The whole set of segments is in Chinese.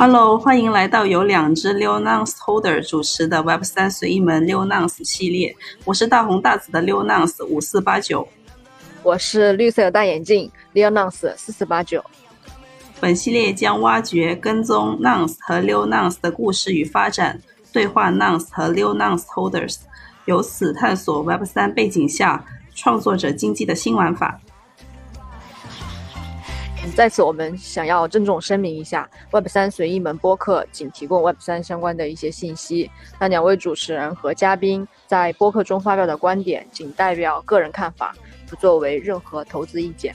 Hello，欢迎来到由两只溜 Nonce Holder 主持的 Web 三随意门溜 Nonce 系列。我是大红大紫的溜 Nonce 五四八九，我是绿色大眼镜 Leo Nonce 四四八九。本系列将挖掘、跟踪 Nonce 和溜 Nonce 的故事与发展，对话 Nonce 和溜 Nonce Holders，由此探索 Web 三背景下创作者经济的新玩法。在此，我们想要郑重声明一下，Web 三随意门播客仅提供 Web 三相关的一些信息。那两位主持人和嘉宾在播客中发表的观点仅代表个人看法，不作为任何投资意见。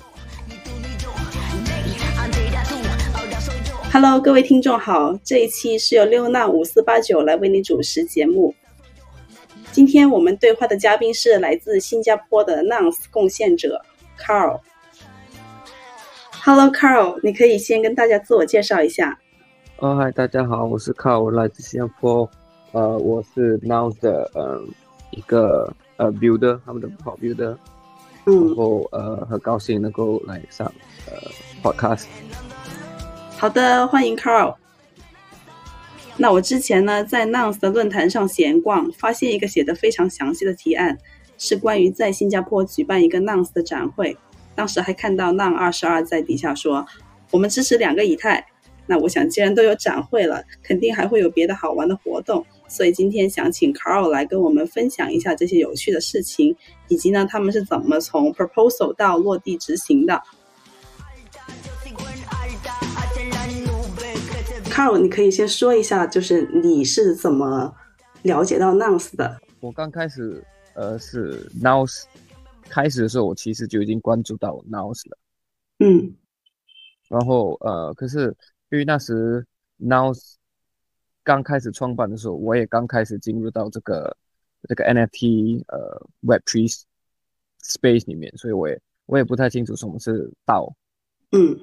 Hello，各位听众好，这一期是由六娜五四八九来为你主持节目。今天我们对话的嘉宾是来自新加坡的 Nonce 贡献者 Carl。Hello Carl，你可以先跟大家自我介绍一下。哦，嗨，大家好，我是 Carl，我来自新加坡。呃，我是 Nonce 的呃一个呃 builder，他们的跑 builder。嗯。然后呃，很高兴能够来上呃 podcast。好的，欢迎 Carl。那我之前呢，在 Nonce 的论坛上闲逛，发现一个写的非常详细的提案，是关于在新加坡举办一个 Nonce 的展会。当时还看到 Non 二十二在底下说：“我们支持两个以太。”那我想，既然都有展会了，肯定还会有别的好玩的活动。所以今天想请 Carl 来跟我们分享一下这些有趣的事情，以及呢，他们是怎么从 proposal 到落地执行的。Carl，你可以先说一下，就是你是怎么了解到 Nonce 的？我刚开始呃是 Nonce。开始的时候，我其实就已经关注到 Nonce 了，嗯，然后呃，可是因为那时 Nonce 刚开始创办的时候，我也刚开始进入到这个这个 NFT 呃 Web3 space 里面，所以我也我也不太清楚什么是道，嗯，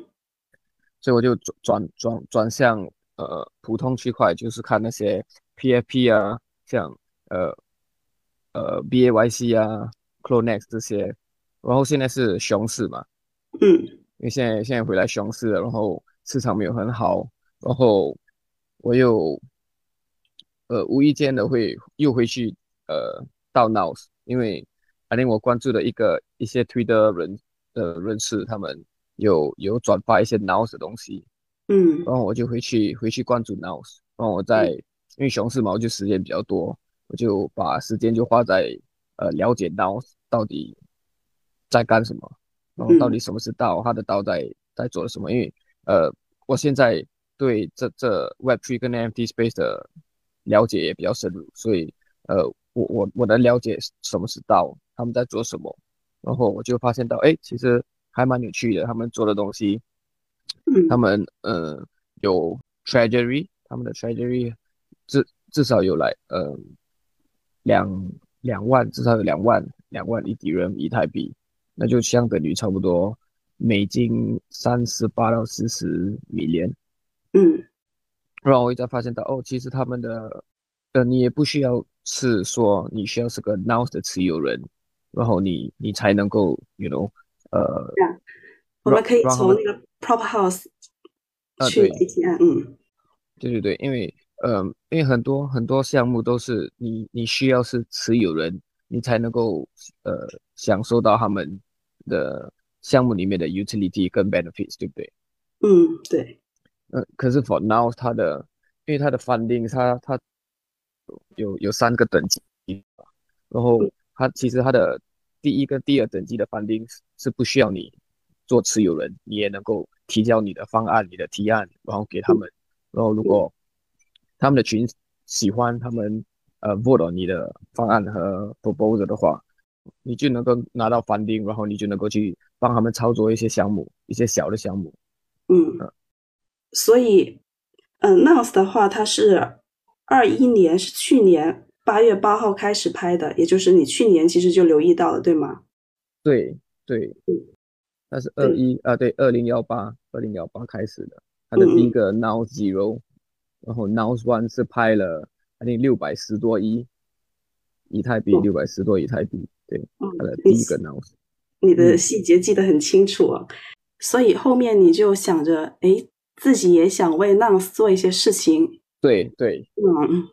所以我就转转转转向呃普通区块，就是看那些 PFP 啊，像呃呃 BAYC 啊。Clonex 这些，然后现在是熊市嘛，嗯，因为现在现在回来熊市了，然后市场没有很好，然后我又呃无意间的会又回去呃到 Nonce，因为反正我关注的一个一些推的人的人士，他们有有转发一些 Nonce 的东西，嗯，然后我就回去回去关注 Nonce，然后我在因为熊市嘛，我就时间比较多，我就把时间就花在。呃，了解到到底在干什么，然后到底什么是道，他的道在在做什么？因为呃，我现在对这这 Web3 跟 NFT space 的了解也比较深入，所以呃，我我我能了解什么是道，他们在做什么，然后我就发现到，哎，其实还蛮有趣的，他们做的东西，他们呃有 Treasury，他们的 Treasury 至至少有来呃两。两万至少有两万两万一迪人以太币，那就相等于差不多美金三十八到四十美元。嗯，然后我一再发现到哦，其实他们的呃，你也不需要是说你需要是个 Nonce 的持有人，然后你你才能够，you know，呃，我们可以从那个 Prop House 去提案。嗯，对对对，因为。呃，因为很多很多项目都是你你需要是持有人，你才能够呃享受到他们的项目里面的 utility 跟 benefits，对不对？嗯，对。呃，可是 for now 它的，因为它的 funding 它它有有三个等级，然后它其实它的第一跟第二等级的 funding 是不需要你做持有人，你也能够提交你的方案、你的提案，然后给他们，然后如果他们的群喜欢他们呃 vote 你的方案和 proposal 的话，你就能够拿到 funding，然后你就能够去帮他们操作一些项目，一些小的项目。嗯，所以，嗯，Nonce 的话，它是二一年是去年八月八号开始拍的，也就是你去年其实就留意到了，对吗？对对，那是二一啊，对，二零幺八，二零幺八开始的，它的第一个 Nonce Zero。然后 Nonce One 是拍了，还定六百十多亿以太币，六百十多以太币，对，拍了第一个 Nonce。你的细节记得很清楚啊，所以后面你就想着，哎，自己也想为 Nouns 做一些事情。对对，嗯，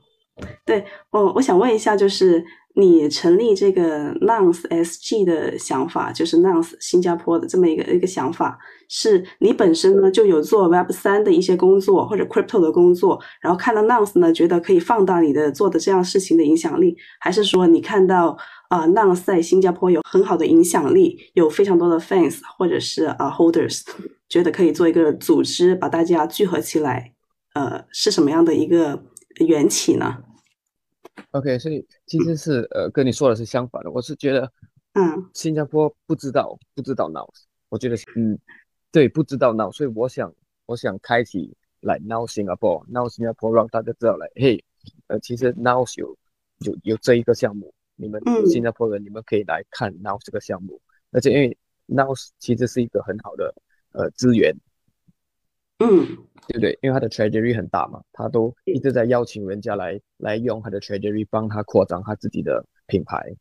对我我想问一下，就是你成立这个 Nouns SG 的想法，就是 Nouns 新加坡的这么一个一个想法，是你本身呢就有做 Web 三的一些工作或者 Crypto 的工作，然后看到 Nouns 呢，觉得可以放大你的做的这样事情的影响力，还是说你看到啊 Nouns 在新加坡有很好的影响力，有非常多的 fans 或者是啊 holders，觉得可以做一个组织，把大家聚合起来？呃，是什么样的一个缘起呢？OK，所以其实是呃，跟你说的是相反的。我是觉得，嗯，新加坡不知道不知道 Now，我觉得嗯，对，不知道 Now，所以我想我想开启来 Now Singapore，Now Singapore 让大家知道来，嘿，呃，其实 Now 有有有这一个项目，你们新加坡人你们可以来看 Now 这个项目，而且因为 Now 其实是一个很好的呃资源。嗯，对不对？因为他的 treasury 很大嘛，他都一直在邀请人家来来用他的 treasury 帮他扩张他自己的品牌，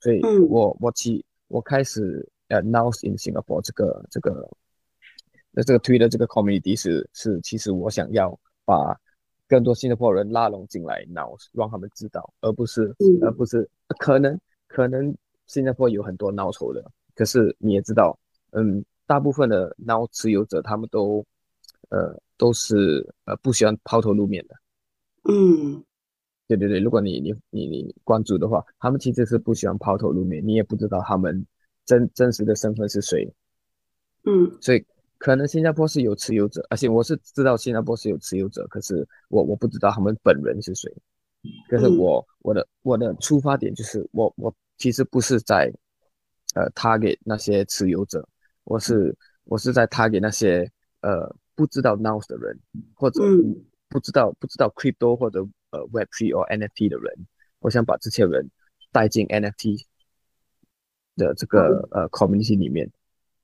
所以我我起我开始呃 now in Singapore 这个这个那这个推的这个 community 是是其实我想要把更多新加坡人拉拢进来 now 让他们知道，而不是而不是可能可能新加坡有很多 now 筹的，可是你也知道，嗯，大部分的 now 持有者他们都。呃，都是呃不喜欢抛头露面的，嗯，对对对，如果你你你你关注的话，他们其实是不喜欢抛头露面，你也不知道他们真真实的身份是谁，嗯，所以可能新加坡是有持有者，而且我是知道新加坡是有持有者，可是我我不知道他们本人是谁，可是我我的我的出发点就是我我其实不是在呃他给那些持有者，我是我是在他给那些呃。不知道 Now 的人，或者不知道不知道 Crypto 或者呃 Web3 或 NFT 的人，我想把这些人带进 NFT 的这个呃 Community 里面，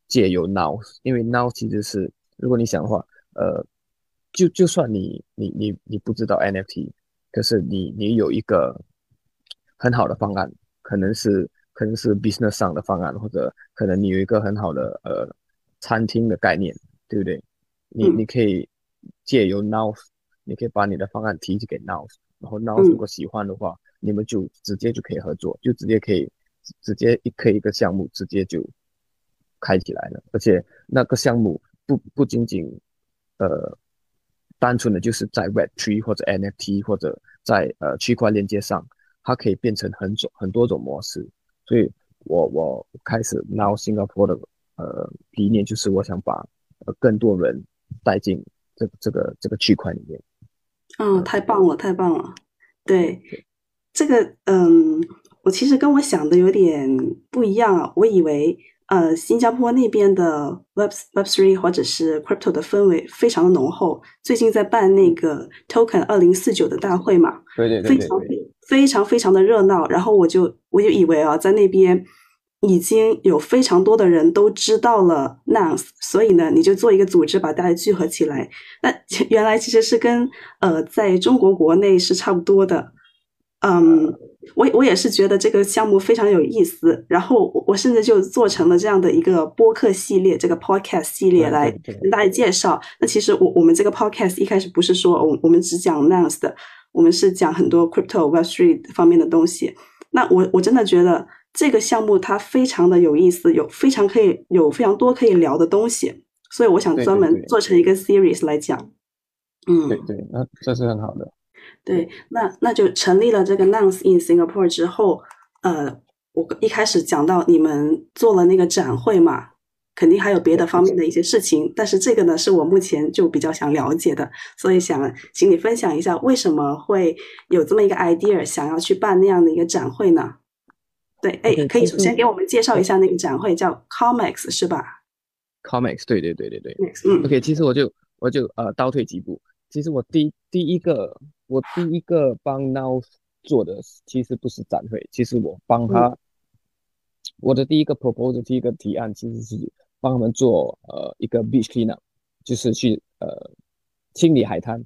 借由 Now，因为 Now 其实是如果你想的话，呃，就就算你你你你不知道 NFT，可是你你有一个很好的方案，可能是可能是 Business 上的方案，或者可能你有一个很好的呃餐厅的概念，对不对？你你可以借由 Now，你可以把你的方案提给 Now，然后 Now 如果喜欢的话，你们就直接就可以合作，就直接可以直接一可以一个项目直接就开起来了。而且那个项目不不仅仅呃单纯的就是在 Web3 或者 NFT 或者在呃区块链接上，它可以变成很种很多种模式。所以我我开始 Now Singapore 的呃理念就是我想把呃更多人。带进这这个这个区块里面，嗯，太棒了，太棒了。对，这个嗯，我其实跟我想的有点不一样啊。我以为呃，新加坡那边的 Web Web Three 或者是 Crypto 的氛围非常的浓厚。最近在办那个 Token 二零四九的大会嘛，对对对，非常非常非常的热闹。然后我就我就以为啊，在那边。已经有非常多的人都知道了 Nouns，所以呢，你就做一个组织，把大家聚合起来。那原来其实是跟呃，在中国国内是差不多的。嗯，我我也是觉得这个项目非常有意思。然后我甚至就做成了这样的一个播客系列，这个 Podcast 系列来跟大家介绍。那其实我我们这个 Podcast 一开始不是说我我们只讲 Nouns 的，我们是讲很多 Crypto Web3 方面的东西。那我我真的觉得。这个项目它非常的有意思，有非常可以有非常多可以聊的东西，所以我想专门做成一个 series 来讲。嗯，对对，那这是很好的。对，那那就成立了这个 Nouns in Singapore 之后，呃，我一开始讲到你们做了那个展会嘛，肯定还有别的方面的一些事情，但是这个呢是我目前就比较想了解的，所以想请你分享一下为什么会有这么一个 idea 想要去办那样的一个展会呢？对，哎，可以首先给我们介绍一下那个展会，叫 Comics 是吧？Comics，对对对对对。嗯，OK，其实我就我就呃倒退几步，其实我第第一个我第一个帮 Now 做的其实不是展会，其实我帮他我的第一个 proposal 第一个提案其实是帮他们做呃一个 beach cleanup，就是去呃清理海滩。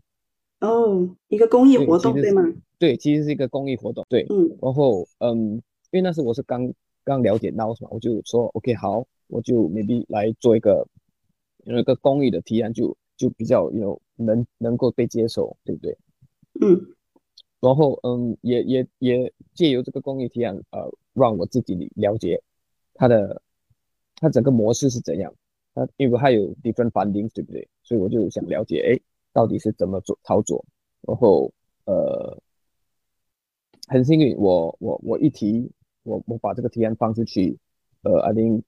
哦，一个公益活动对吗？对，其实是一个公益活动。对，嗯，然后嗯。因为那时我是刚刚了解 Now 嘛，我就说 OK 好，我就 maybe 来做一个有一个公益的提案，就就比较有能能够被接受，对不对？嗯然后嗯，也也也借由这个公益提案，呃，让我自己了解它的它整个模式是怎样。它因为它有 different funding，对不对？所以我就想了解，哎，到底是怎么做操作？然后呃，很幸运，我我我一提，我我把这个提案放出去，呃，I think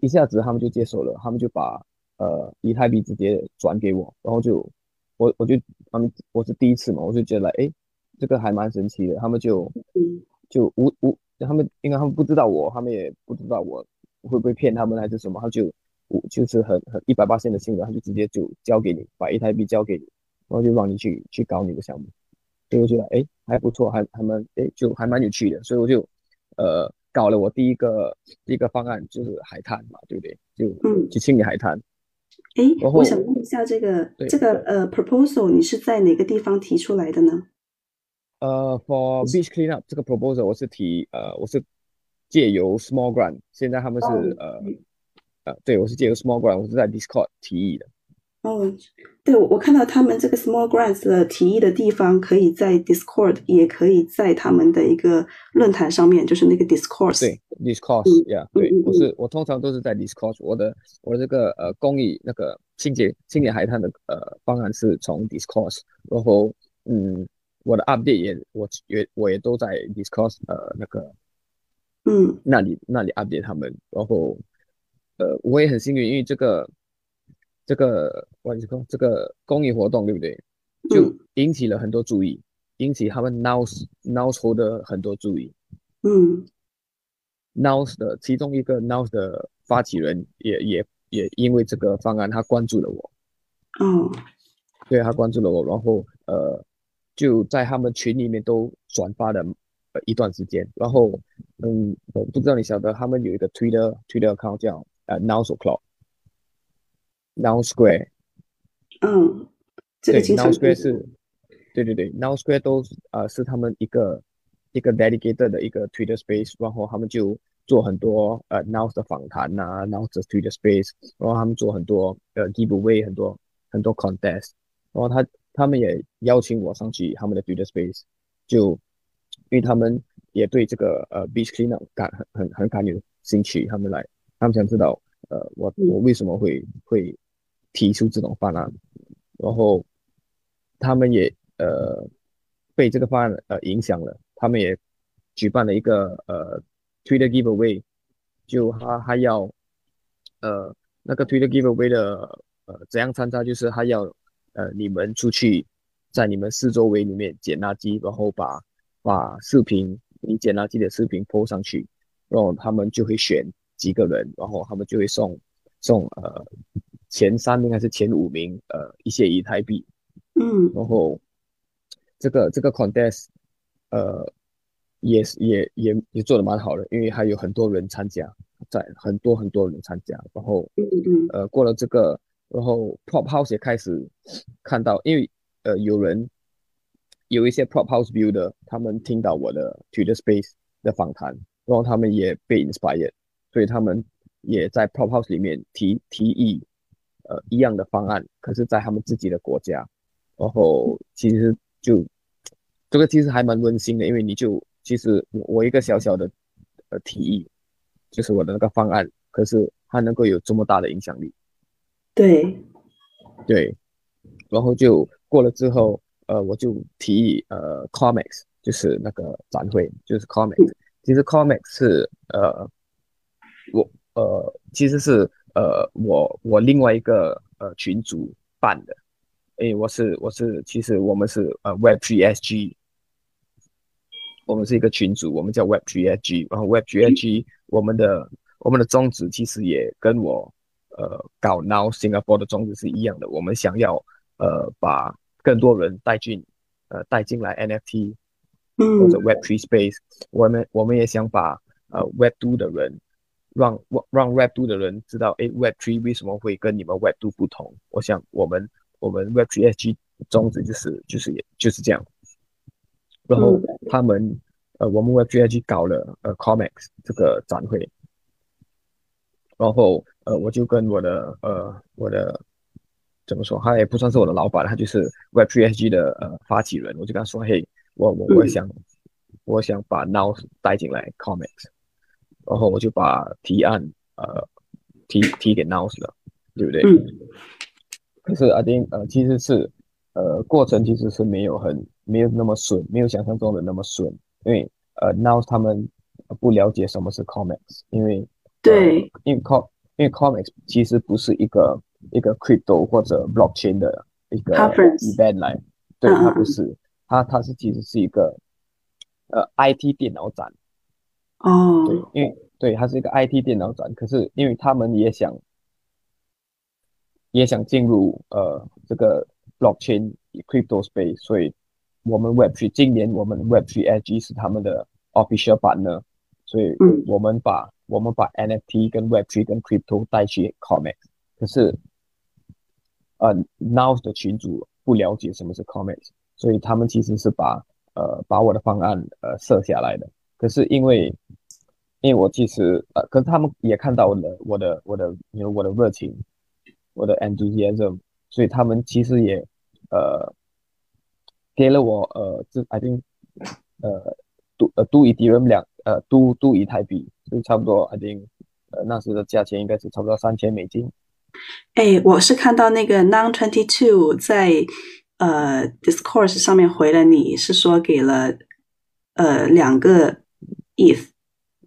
一下子他们就接受了，他们就把呃以太币直接转给我，然后就我我就他们我是第一次嘛，我就觉得哎。这个还蛮神奇的，他们就就无无，他们应该他们不知道我，他们也不知道我会不会骗他们还是什么，他就我就是很很一百八线的性格，他就直接就交给你，把以太币交给你，然后就让你去去搞你的项目，所以我觉得哎还不错，还还蛮哎就还蛮有趣的，所以我就呃搞了我第一个第一个方案就是海滩嘛，对不对？就嗯去清理海滩。哎，我想问一下，这个这个呃 proposal 你是在哪个地方提出来的呢？呃，for beach cleanup 这个 proposal 我是提呃，我是借由 small grant，现在他们是呃呃，对我是借由 small grant，我是在 Discord 提议的。哦，对，我看到他们这个 small grants 的提议的地方，可以在 Discord，也可以在他们的一个论坛上面，就是那个 Discord。对，Discord，yeah，对我是我通常都是在 Discord，我的我的这个呃公益那个清洁清洁海滩的呃方案是从 Discord，然后嗯。我的 update 也，我也我也都在 Discord 呃那个，嗯，那里那里 update 他们，然后呃我也很幸运，因为这个这个我你说这个公益活动对不对？就引起了很多注意，引起他们 Nows Nows 的很多注意。嗯，Nows 的其中一个 Nows 的发起人也也也因为这个方案他关注了我。嗯，对他关注了我，然后呃。就在他们群里面都转发了呃一段时间，然后嗯，我不知道你晓得，他们有一个 Twitter Twitter account 叫呃 Now So Cloud，Now Square，嗯，对，Now Square 是，对对对，Now Square 都呃是他们一个一个 dedicated 的一个 Twitter space，然后他们就做很多呃 Now 的访谈呐，Now 的 Twitter space，然后他们做很多呃 giveaway 很多很多 contest，然后他。他们也邀请我上去他们的 Twitter Space，就因为他们也对这个呃 Beach Cleanup 感很很很感有兴趣，他们来，他们想知道呃我我为什么会会提出这种方案，然后他们也呃被这个方案呃影响了，他们也举办了一个呃 Twitter Giveaway，就他还要呃那个 Twitter Giveaway 的呃怎样参加，就是他要。呃，你们出去，在你们四周围里面捡垃圾，然后把把视频，你捡垃圾的视频 po 上去，然后他们就会选几个人，然后他们就会送送呃前三名还是前五名呃一些以太币，嗯，然后这个这个 contest 呃也是也也也做的蛮好的，因为还有很多人参加，在很多很多人参加，然后呃过了这个。然后 Prop House 也开始看到，因为呃有人有一些 Prop House builder，他们听到我的 Twitter Space 的访谈，然后他们也被 inspired，所以他们也在 Prop House 里面提提议呃一样的方案，可是在他们自己的国家，然后其实就这个其实还蛮温馨的，因为你就其实我一个小小的呃提议，就是我的那个方案，可是它能够有这么大的影响力。对，对，然后就过了之后，呃，我就提议，呃，Comics 就是那个展会，就是 Comics。其实 Comics 是，呃，我，呃，其实是，呃，我我另外一个呃群主办的，诶，我是我是，其实我们是呃 Web3SG，我们是一个群组，我们叫 Web3SG，然后 Web3SG 我们的我们的宗旨其实也跟我。呃，搞 Now Singapore 的宗旨是一样的。我们想要呃把更多人带进呃带进来 NFT 或者 Web Three Space。我们我们也想把呃 Web Two 的人让让 Web Two 的人知道，哎，Web Three 为什么会跟你们 Web Two 不同？我想我们我们 Web Three SG 宗旨就是就是也就是这样。然后他们呃我们 Web Three SG 搞了呃 Comics 这个展会。然后，呃，我就跟我的呃我的怎么说？他也不算是我的老板，他就是 Web Three SG 的呃发起人。我就跟他说：“嘿，我我我想我想把 Now 带进来 Comics，然后我就把提案呃提提给 Now 了，对不对？可是阿丁呃其实是呃过程其实是没有很没有那么顺，没有想象中的那么顺，因为呃 Now 他们不了解什么是 Comics，因为对，因为 Com 因为 Comics 其实不是一个。一个 crypto 或者 blockchain 的一个 event 来，对，它不是，它它是其实是一个呃 IT 电脑展，哦，对，因为对它是一个 IT 电脑展，可是因为他们也想也想进入呃这个 blockchain crypto space，所以我们 Web3 今年我们 Web3 Edge 是他们的 official partner，所以我们把我们把 NFT 跟 Web3 跟 crypto 带去 Comics，可是。呃，Now 的群主不了解什么是 Comics，所以他们其实是把呃把我的方案呃设下来的。可是因为因为我其实呃，可是他们也看到我的我的我的有我的热情，我的 enthusiasm，所以他们其实也呃给了我呃这 I think 呃都呃都以敌人两呃都都以台币，所以差不多 I think 呃那时的价钱应该是差不多三千美金。哎，我是看到那个 Non Twenty Two 在呃 Discourse 上面回了你，是说给了呃两个 if，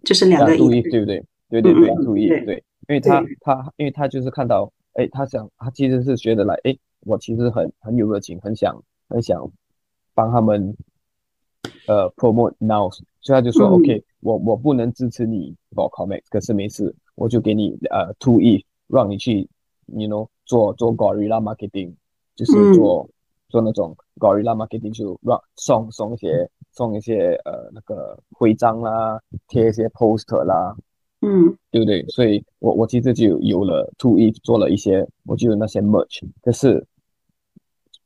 就是两个 if，对不对？对对对，two if，对，因为他他因为他就是看到，哎，他想他其实是觉得来，哎，我其实很很有热情，很想很想帮他们呃 promote now，所以他就说 OK，我我不能支持你 for comics，可是没事，我就给你呃 two if，让你去。you know 做做 gorilla marketing，就是做做那种 gorilla marketing，就让送送一些送一些呃那个徽章啦，贴一些 poster 啦，嗯，对不对？所以我我其实就有了 two e 做了一些，我就有那些 merch，可是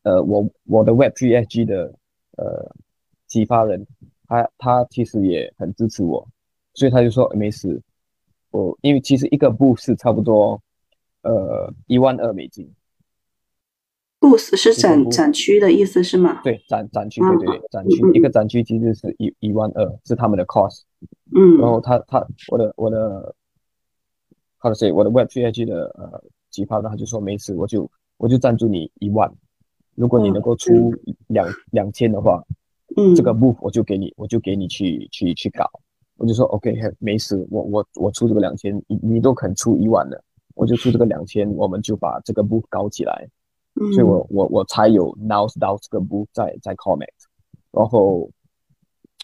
呃我我的 web three s g 的呃启发人，他他其实也很支持我，所以他就说没事，我因为其实一个 booth 是差不多。呃，一万二美金。Booth 是展展区的意思是吗？对，展展区，对对对，展区一个展区其实是一一万二，是他们的 cost。嗯。然后他他我的我的，how to say 我的 web 3 g 的呃计划，他就说没事，我就我就赞助你一万，如果你能够出两两千的话，嗯，这个 booth 我就给你，我就给你去去去搞。我就说 OK，没事，我我我出这个两千，你你都肯出一万的。我就出这个两千，我们就把这个 book 搞起来，所以我我我才有 now 到这个 book 在在 comment，然后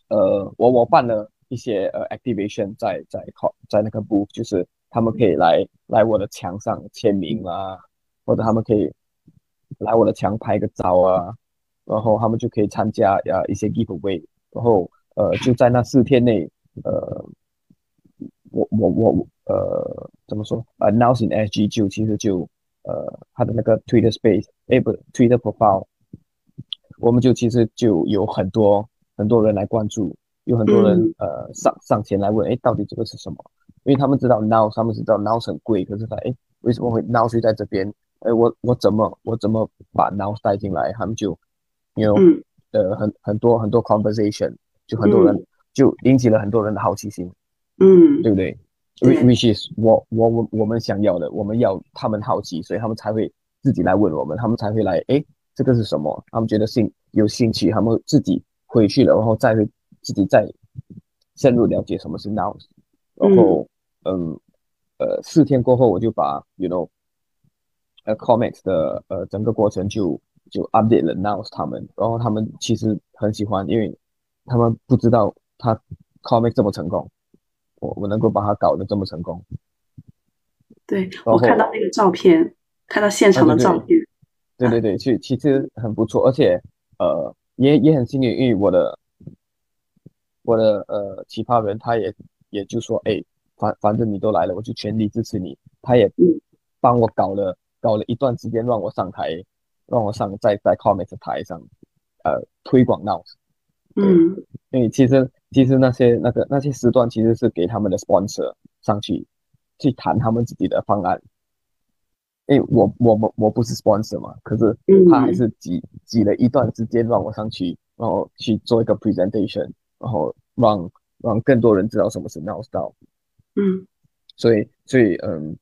呃我我办了一些呃 activation 在在 com 在那个 book，就是他们可以来来我的墙上签名啊，或者他们可以来我的墙拍个照啊，然后他们就可以参加呃一些 giveaway，然后呃就在那四天内呃我我我呃。怎么说？呃，Now in SG 就其实就呃，他的那个 Twitter Space，哎不，Twitter Profile，我们就其实就有很多很多人来关注，有很多人呃上上前来问，哎，到底这个是什么？因为他们知道 Now，他们知道 Now 很贵，可是他哎，为什么会 Now 就在这边？哎，我我怎么我怎么把 Now 带进来？他们就有呃很很多很多 conversation，就很多人就引起了很多人的好奇心，嗯，对不对？which is 我我我我们想要的，我们要他们好奇，所以他们才会自己来问我们，他们才会来，哎，这个是什么？他们觉得兴有兴趣，他们自己回去了，然后再会自己再深入了解什么是 Now，然后嗯呃四天过后，我就把 you know 呃 comics 的呃整个过程就就 update 了 Now 他们，然后他们其实很喜欢，因为他们不知道他 comic 这么成功。我我能够把它搞得这么成功，对我看到那个照片，看到现场的照片，对对对，其其实很不错，而且呃也也很幸运，因为我的我的呃奇葩人他也也就说，哎，反反正你都来了，我就全力支持你。他也帮我搞了搞了一段时间，让我上台，让我上在在 comic 台上呃推广到，嗯，因为其实。其实那些那个那些时段其实是给他们的 sponsor 上去去谈他们自己的方案，哎我我我我不是 sponsor 嘛，可是他还是挤挤了一段时间让我上去，然后去做一个 presentation，然后让让更多人知道什么是 Now Style。嗯，所以所以嗯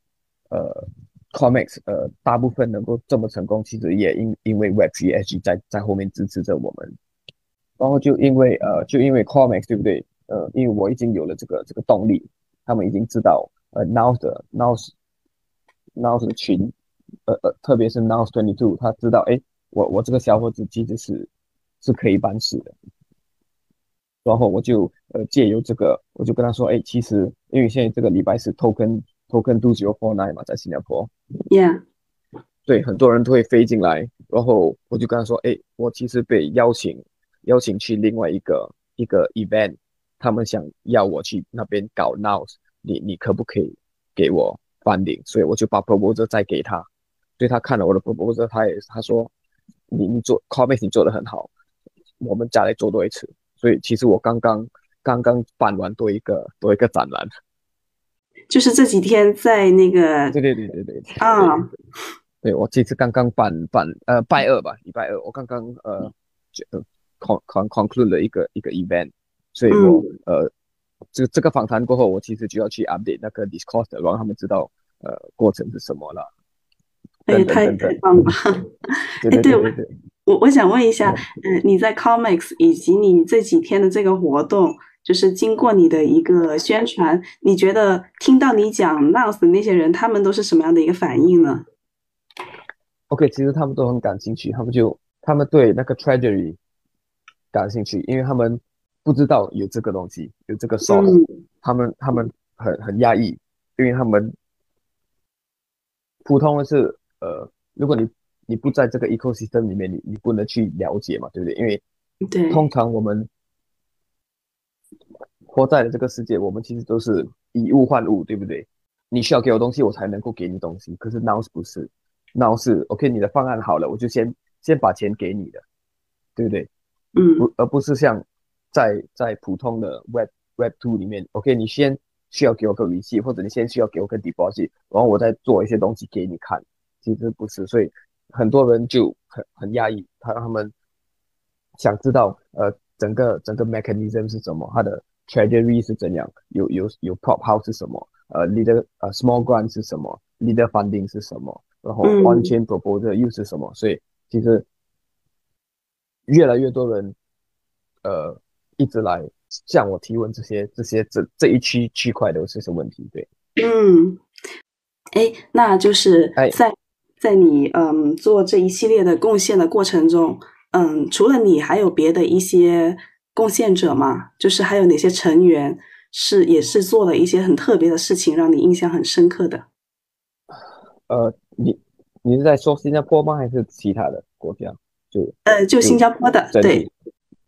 呃，Comics 呃大部分能够这么成功，其实也因因为 Web3 SG 在在后面支持着我们，然后就因为呃就因为 Comics 对不对？呃，因为我已经有了这个这个动力，他们已经知道呃 Now 的 Now Now 的群。呃呃，特别是 Now Twenty Two，他知道，哎，我我这个小伙子其实是是可以办事的。然后我就呃借由这个，我就跟他说，哎，其实因为现在这个礼拜是 Token Token Two Zero Four Nine 嘛，在新加坡，Yeah，对，很多人都会飞进来。然后我就跟他说，哎，我其实被邀请邀请去另外一个一个 event，他们想要我去那边搞 Now，你你可不可以给我 funding？所以我就把 proposal 再给他。所以他看了我的 proposal，他也他说，你你做 comics 你做的很好，我们再来做多一次。所以其实我刚刚刚刚办完多一个多一个展览，就是这几天在那个对对对对对啊，对我这次刚刚办办呃拜二吧，礼拜二我刚刚呃就 con con conclude 了一个一个 event，所以我呃这这个访谈过后，我其实就要去 update 那个 Discord，让他们知道呃过程是什么了。哎，太太棒了！哎，对我我我想问一下，嗯，你在 Comics 以及你这几天的这个活动，就是经过你的一个宣传，你觉得听到你讲的那些人，他们都是什么样的一个反应呢？OK，其实他们都很感兴趣，他们就他们对那个 Treasury 感兴趣，因为他们不知道有这个东西，有这个 source，他们他们很很压抑，因为他们普通的是。呃，如果你你不在这个 ecosystem 里面，你你不能去了解嘛，对不对？因为对，通常我们活在的这个世界，我们其实都是以物换物，对不对？你需要给我东西，我才能够给你东西。可是 now 不是，now 是 OK，你的方案好了，我就先先把钱给你的，对不对？嗯，不，而不是像在在普通的 Web Web Two 里面，OK，你先需要给我个 receipt，或者你先需要给我个 deposit，然后我再做一些东西给你看。其实不是，所以很多人就很很压抑，他他们想知道呃整个整个 mechanism 是什么，它的 treasury 是怎样，有有有 prop house 是什么，呃 leader 呃 small grant 是什么，leader funding 是什么，然后 on chain proposal 又是什么，所以其实越来越多人呃一直来向我提问这些这些这这一区区块的这些问题，对，嗯，哎，那就是在。在你嗯做这一系列的贡献的过程中，嗯，除了你，还有别的一些贡献者吗？就是还有哪些成员是也是做了一些很特别的事情，让你印象很深刻的？呃，你你是在说新加坡吗？还是其他的国家？就呃，就新加坡的，对。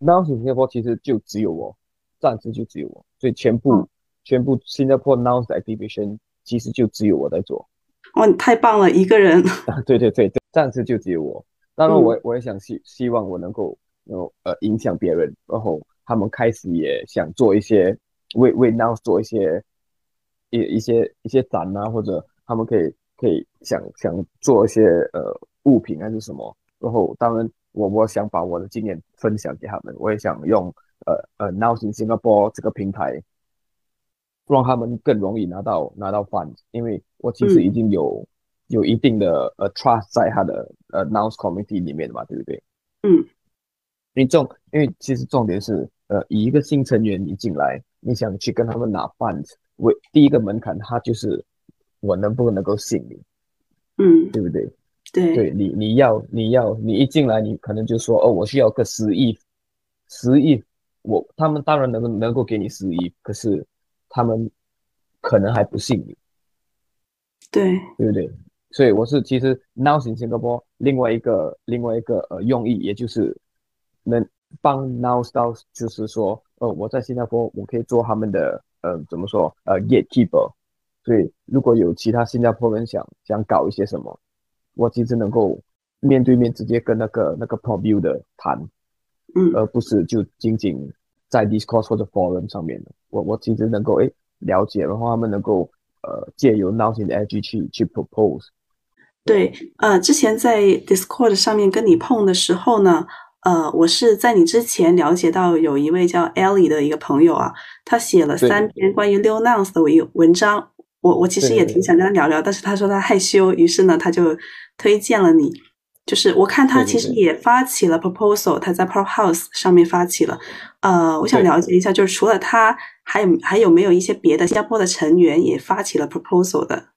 当时新加坡其实就只有我，暂时就只有我，所以全部全部新加坡 Now 的 Exhibition 其实就只有我在做。哇，你太棒了！一个人 啊，对对对对，暂时就只有我。当然，我我也想希希望我能够有呃影响别人，然后他们开始也想做一些为为 Now 做一些一一些一些展啊，或者他们可以可以想想做一些呃物品还是什么。然后，当然我我想把我的经验分享给他们，我也想用呃呃 Now in Singapore 这个平台。让他们更容易拿到拿到 fund，因为我其实已经有有一定的呃 trust 在他的呃 nows committee 里面嘛，对不对？嗯，因为重，因为其实重点是呃，以一个新成员一进来，你想去跟他们拿 fund，为第一个门槛，他就是我能不能够信你，嗯，对不对？对，对你你要你要你一进来，你可能就说哦，我需要个十亿，十亿，我他们当然能能够给你十亿，可是。他们可能还不信你，对对不对？所以我是其实 Now in Singapore 另外一个另外一个呃用意，也就是能帮 Now 到，就是说呃我在新加坡我可以做他们的呃怎么说呃 gatekeeper，所以如果有其他新加坡人想想搞一些什么，我其实能够面对面直接跟那个那个 p r o v i e 的谈，嗯，而不是就仅仅。在 Discord 或者 Forum 上面的，我我其实能够诶了解，然后他们能够呃借由 Now in Edge 去去 propose，对，呃，之前在 Discord 上面跟你碰的时候呢，呃，我是在你之前了解到有一位叫 Ellie 的一个朋友啊，他写了三篇关于 Lil Nas 的文文章，我我其实也挺想跟他聊聊，但是他说他害羞，于是呢，他就推荐了你。就是我看他其实也发起了 proposal，他在 Pro House 上面发起了。呃，我想了解一下，就是除了他，还有还有没有一些别的新加坡的成员也发起了 proposal 的？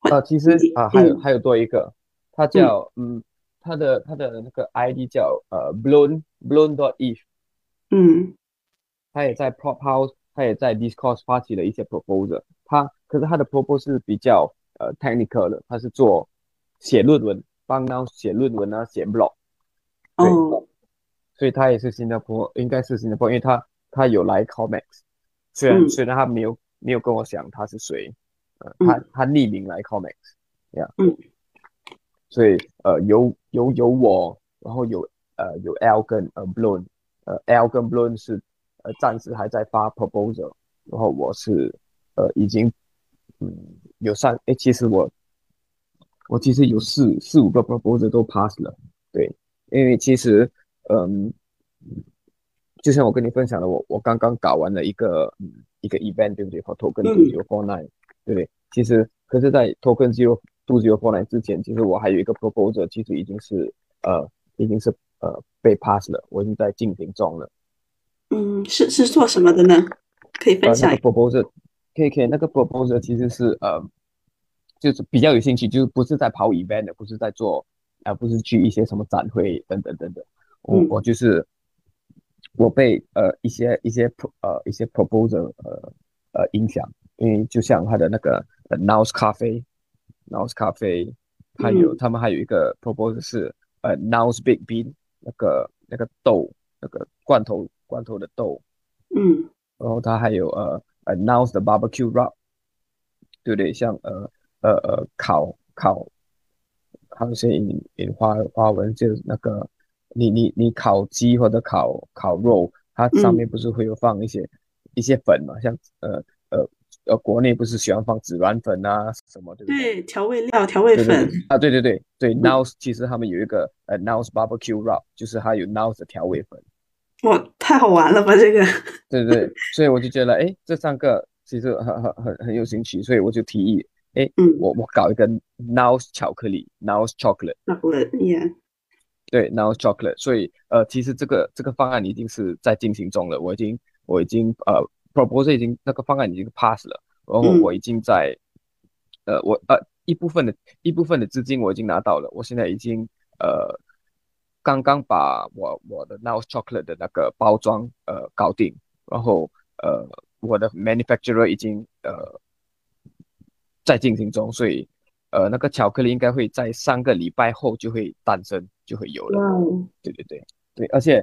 啊，其实啊，还有还有多一个，他叫嗯，他的他的那个 ID 叫呃 Blown Blown dot if 嗯，他也在 Pro House，他也在 Discord 发起了一些 proposal。他可是他的 proposal 是比较呃 technical 的，他是做写论文。帮到写论文啊，写 blog，对，所以他也是新加坡，应该是新加坡，因为他他有来 Comex，虽然虽然他没有没有跟我讲他是谁，呃，他他匿名来 Comex，呀，嗯，所以呃有有有我，然后有呃有 L 跟呃 Blown，呃 L 跟 Blown 是呃暂时还在发 proposal，然后我是呃已经嗯有三，哎，其实我。我其实有四四五个 proposal 都 pass 了，对，因为其实，嗯，就像我跟你分享的，我我刚刚搞完了一个一个 event，对不对？和 token zero four nine，对不对？其实，可是，在 token zero two zero four nine 之前，其实我还有一个 proposal，其实已经是呃，已经是呃被 pass 了，我已经在进行中了。嗯，是是做什么的呢？可以分享一个 proposal，可以可以，那个 proposal 其实是呃。就是比较有兴趣，就是不是在跑 event 的，不是在做，而不是去一些什么展会等等等等。我我就是我被呃一些一些 pro 呃一些 proposal 呃呃影响，因为就像他的那个 Nows 咖啡，Nows 咖啡，还有他们还有一个 proposal 是呃 Nows Big Bean 那个那个豆那个罐头罐头的豆，嗯，然后他还有呃呃 Nows 的 barbecue wrap，对不对？像呃。呃呃，烤烤，还有一些引引花花纹，就是那个你你你烤鸡或者烤烤肉，它上面不是会有放一些一些粉嘛？像呃呃呃，国内不是喜欢放孜然粉啊什么对不对？对，调味料调味粉啊，对对对对，Nows 其实他们有一个呃 Nows Barbecue Wrap，就是它有 Nows 的调味粉。哇，太好玩了吧这个？对对，所以我就觉得哎，这三个其实很很很很有兴趣，所以我就提议。哎，嗯，我我搞一个 Nows 巧克力，Nows chocolate，chocolate，yeah，对，Nows chocolate，所以呃，其实这个这个方案已经是在进行中了，我已经我已经呃 proposal 已经那个方案已经 pass 了，然后我已经在呃我呃一部分的一部分的资金我已经拿到了，我现在已经呃刚刚把我我的 Nows chocolate 的那个包装呃搞定，然后呃我的 manufacturer 已经呃。在进行中，所以，呃，那个巧克力应该会在三个礼拜后就会诞生，就会有了。对对对对，而且，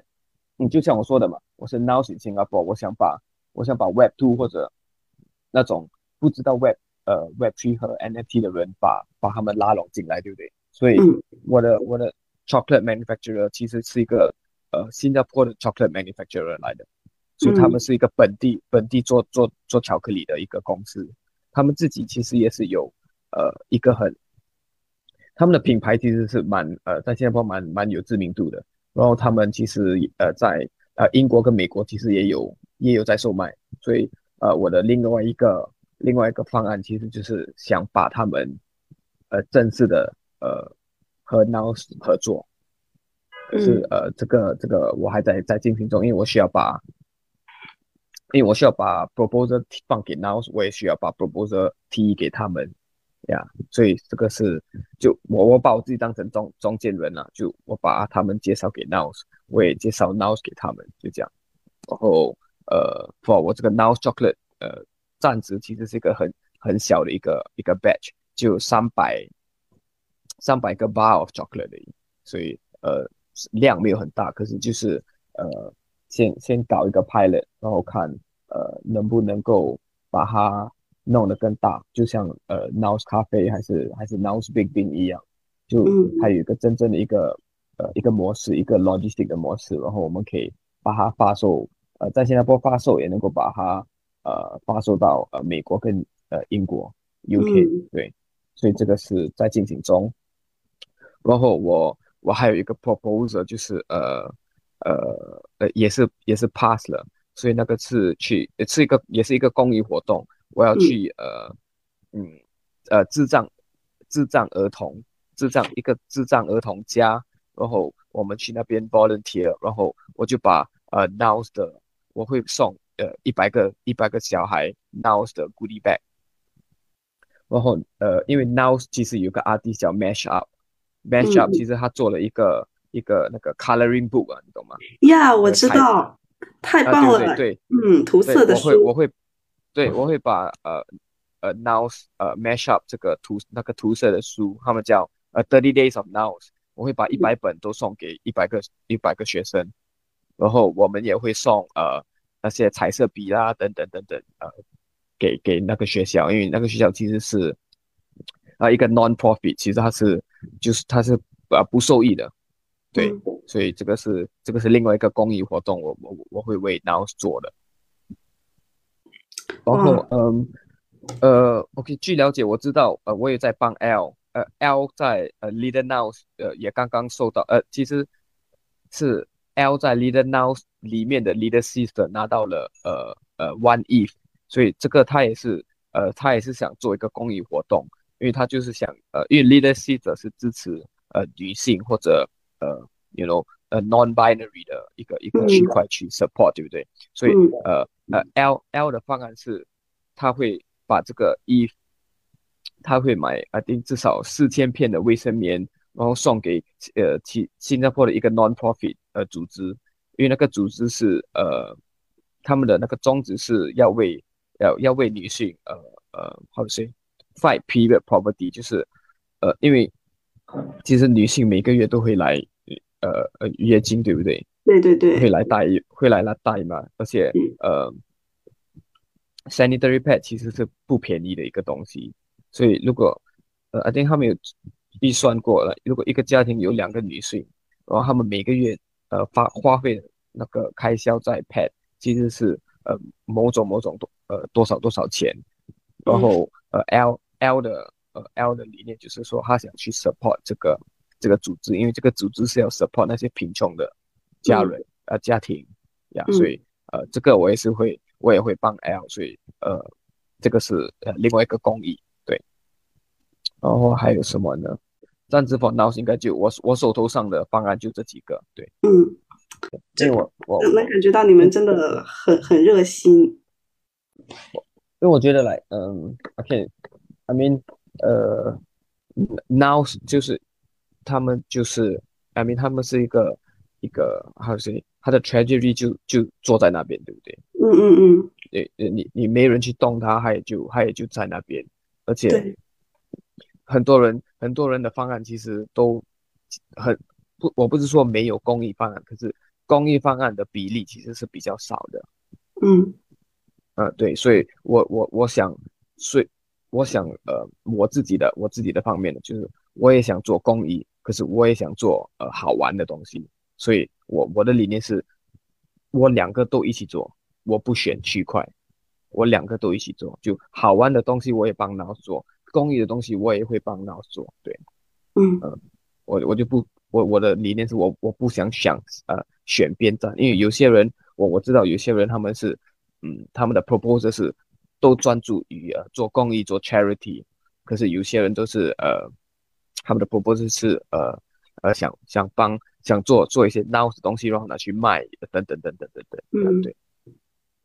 你就像我说的嘛，我是 Now in Singapore，我想把我想把 Web Two 或者那种不知道 Web 呃 Web Three 和 NFT 的人把把他们拉拢进来，对不对？所以我的我的 chocolate manufacturer 其实是一个呃新加坡的 chocolate manufacturer 来的，所以他们是一个本地本地做做做巧克力的一个公司。他们自己其实也是有，呃，一个很，他们的品牌其实是蛮，呃，在新加坡蛮蛮有知名度的。然后他们其实，呃，在呃英国跟美国其实也有也有在售卖。所以，呃，我的另外一个另外一个方案其实就是想把他们，呃，正式的呃和 Now 合作。可是，呃，这个这个我还在在进行中，因为我需要把。因为我需要把 proposal 放给 Now，我也需要把 proposal 提给他们呀，所以这个是就我我把我自己当成中中间人了，就我把他们介绍给 Now，我也介绍 Now 给他们，就这样。然后呃，for 我这个 Now chocolate 呃，暂时其实是一个很很小的一个一个 batch，就三百三百个 bar of chocolate 的，所以呃量没有很大，可是就是呃。先先搞一个 pilot，然后看呃能不能够把它弄得更大，就像呃 Nows 咖啡还是还是 Nows Big Bean 一样，就它有一个真正的一个呃一个模式，一个 logistic 的模式，然后我们可以把它发售，呃在新加坡发售，也能够把它呃发售到呃美国跟呃英国 UK 对，所以这个是在进行中，然后我我还有一个 proposal，就是呃呃呃也是也是 pass 了，所以那个是去是一个也是一个公益活动，我要去呃嗯呃智障智障儿童智障一个智障儿童家，然后我们去那边 volunteer，然后我就把呃 Nows 的我会送呃一百个一百个小孩 Nows 的 goodie bag。然后呃，因为 Now 其实有个 artist 叫 Mash Up，Mash Up 其实他做了一个一个那个 coloring book 啊，你懂吗？呀，我知道，太棒了，对对，嗯，涂色的书，我会我会，对我会把呃呃 Now 呃 Mash Up 这个涂那个涂色的书，他们叫呃 Thirty Days of Now，我会把一百本都送给一百个一百个学生，然后我们也会送呃那些彩色笔啦等等等等呃。给给那个学校，因为那个学校其实是啊一个 non-profit，其实它是就是他是啊不受益的，对，所以这个是这个是另外一个公益活动，我我我会为 Now 做的。然后嗯呃，OK，据了解我知道呃我也在帮 L，呃 L 在呃 Leader Now 呃也刚刚受到呃其实是 L 在 Leader Now 里面的 Leader Sister 拿到了呃呃 One Eve。所以这个他也是，呃，他也是想做一个公益活动，因为他就是想，呃，因为 leadership 是支持呃女性或者呃，you know，呃，non-binary 的一个一个区块去 support，对不对？所以呃呃，L L 的方案是，他会把这个衣，他会买啊，定至少四千片的卫生棉，然后送给呃新新加坡的一个 non-profit 呃组织，因为那个组织是呃，他们的那个宗旨是要为要要为女性，呃呃，how to say，fight period poverty，就是，呃，因为其实女性每个月都会来，呃呃，月经，对不对？对对对。会来带，会来来带嘛，而且，呃，sanitary pad 其实是不便宜的一个东西，所以如果，呃，I think 他们有预算过了，如果一个家庭有两个女性，然后他们每个月，呃，花花费那个开销在 pad，其实是。呃，某种某种多呃多少多少钱，然后呃 L L 的呃 L 的理念就是说他想去 support 这个这个组织，因为这个组织是要 support 那些贫穷的家人呃家庭呀，所以呃这个我也是会我也会帮 L，所以呃这个是呃另外一个公益对，然后还有什么呢？暂时 for now 应该就我我手头上的方案就这几个对，嗯。因为我我能感觉到你们真的很很热心。因为我觉得来，嗯，OK，I mean，呃，Now 就是他们就是，I mean，他们是一个一个，How to say，他的 tragedy 就就坐在那边，对不对？嗯嗯嗯。对，你你没人去动他，他也就他也就在那边，而且很多人很多人的方案其实都很不，我不是说没有公益方案，可是。公益方案的比例其实是比较少的，嗯，呃，对，所以我我我想，所以我想，呃，我自己的我自己的方面呢，就是我也想做公益，可是我也想做呃好玩的东西，所以我我的理念是，我两个都一起做，我不选区块，我两个都一起做，就好玩的东西我也帮脑做，公益的东西我也会帮脑做，对，嗯，我我就不。我我的理念是我我不想想呃选边站，因为有些人我我知道有些人他们是嗯他们的 proposal 是都专注于呃做公益做 charity，可是有些人都是呃他们的 proposal 是呃呃想想帮想做做一些 now 的东西然后拿去卖等等等等等等，嗯。对，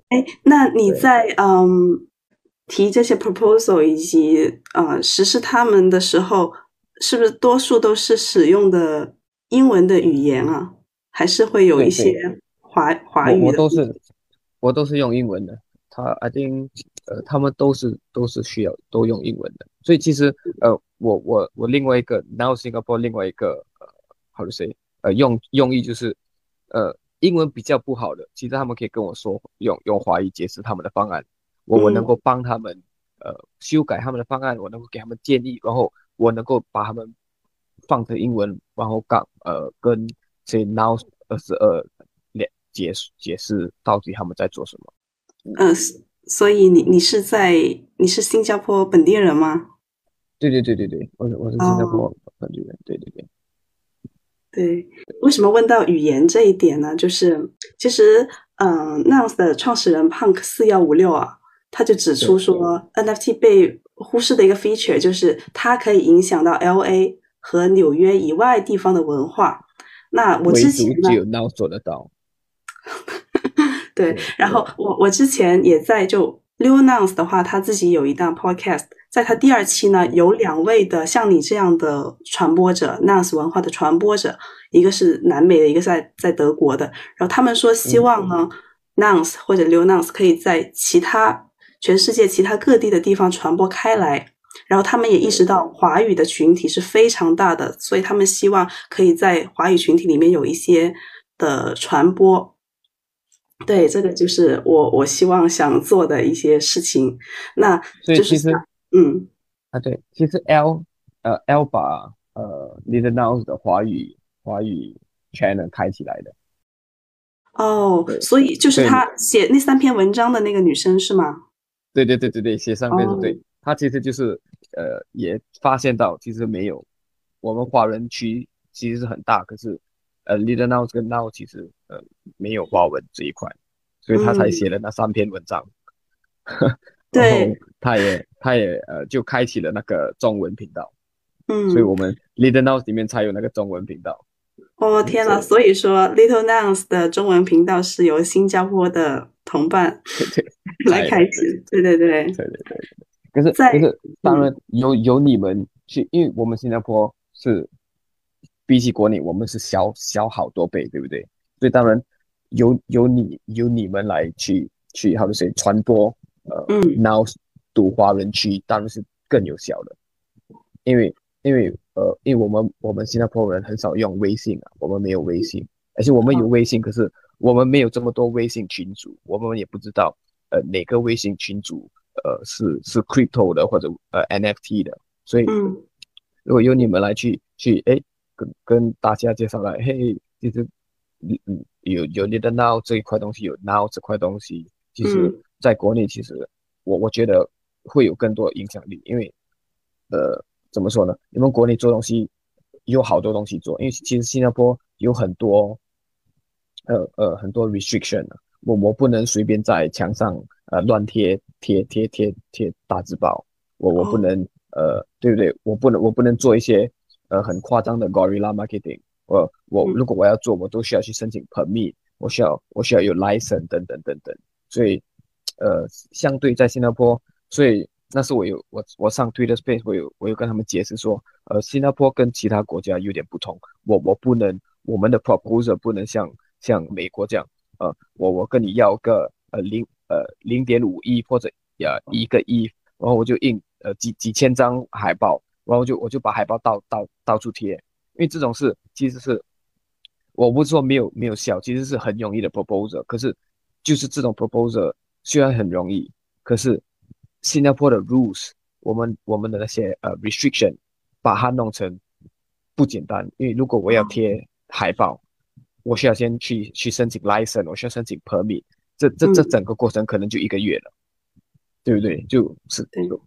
哎那你在嗯提这些 proposal 以及呃实施他们的时候，是不是多数都是使用的？英文的语言啊，还是会有一些华华语的。我都是我都是用英文的。他 I think 呃，他们都是都是需要都用英文的。所以其实呃，我我我另外一个 Now Singapore 另外一个呃，How to say 呃用用意就是呃英文比较不好的，其实他们可以跟我说用用华语解释他们的方案，我我能够帮他们呃修改他们的方案，我能够给他们建议，然后我能够把他们。放成英文，然后杠呃跟这 now 二十二解解解释到底他们在做什么。呃，所以你你是在你是新加坡本地人吗？对对对对对，我是我是新加坡本地人，对对对。对，为什么问到语言这一点呢？就是其实，嗯，Nouns 的创始人 Punk 四幺五六啊，他就指出说，NFT 被忽视的一个 feature 就是它可以影响到 LA 和纽约以外地方的文化。那我之前只有 Nouns 做得到。对，然后我我之前也在就 Lil Nouns 的话，他自己有一档 podcast。在他第二期呢，有两位的像你这样的传播者，Nouns 文化的传播者，一个是南美的，一个在在德国的。然后他们说，希望呢，Nouns 或者 Lil Nouns 可以在其他全世界其他各地的地方传播开来。然后他们也意识到华语的群体是非常大的，所以他们希望可以在华语群体里面有一些的传播。对，这个就是我我希望想做的一些事情。那所以其实。嗯，啊对，其实 L 呃 L 把呃 Little Nouns 的华语华语 channel 开起来的。哦，所以就是他写那三篇文章的那个女生是吗？对对对对对，写三篇的对，他其实就是呃也发现到其实没有我们华人区其实是很大，可是呃 Little Nouns 跟 Now 其实呃没有华文这一块，所以他才写了那三篇文章。对，他也他也呃就开启了那个中文频道，嗯，所以我们 Little Nouns 里面才有那个中文频道。哦天呐，所以说 Little Nouns 的中文频道是由新加坡的同伴 来开启，对对对，对对对。可是可是当然有有你们去，因为我们新加坡是比起国内我们是小小好多倍，对不对？所以当然有有你由你们来去去好多谁传播。呃，嗯，然后读华人区当然是更有效的，因为因为呃，因为我们我们新加坡人很少用微信啊，我们没有微信，而且我们有微信，可是我们没有这么多微信群组，我们也不知道呃哪个微信群组呃是是 crypto 的或者呃 NFT 的，所以如果由你们来去去哎跟跟大家介绍来，嘿，其实嗯嗯有有你的 now 这一块东西，有 now 这块东西，其实。在国内，其实我我觉得会有更多影响力，因为呃，怎么说呢？你们国内做东西有好多东西做，因为其实新加坡有很多呃呃很多 restriction 我我不能随便在墙上呃乱贴贴贴贴贴大字报，我我不能呃对不对？我不能我不能做一些呃很夸张的 gorilla marketing，我我如果我要做，我都需要去申请 permit，我需要我需要有 license 等等等等，所以。呃，相对在新加坡，所以那是我有我我上 Twitter Space，我有我有跟他们解释说，呃，新加坡跟其他国家有点不同，我我不能我们的 proposal 不能像像美国这样，呃，我我跟你要个呃零呃零点五亿或者呃一个亿，然后我就印呃几几千张海报，然后就我就把海报到到到处贴，因为这种事其实是我不是说没有没有效，其实是很容易的 proposal，可是就是这种 proposal。虽然很容易，可是新加坡的 rules，我们我们的那些呃 restriction，把它弄成不简单。因为如果我要贴海报，我需要先去去申请 license，我需要申请 permit，这这这整个过程可能就一个月了，对不对？就是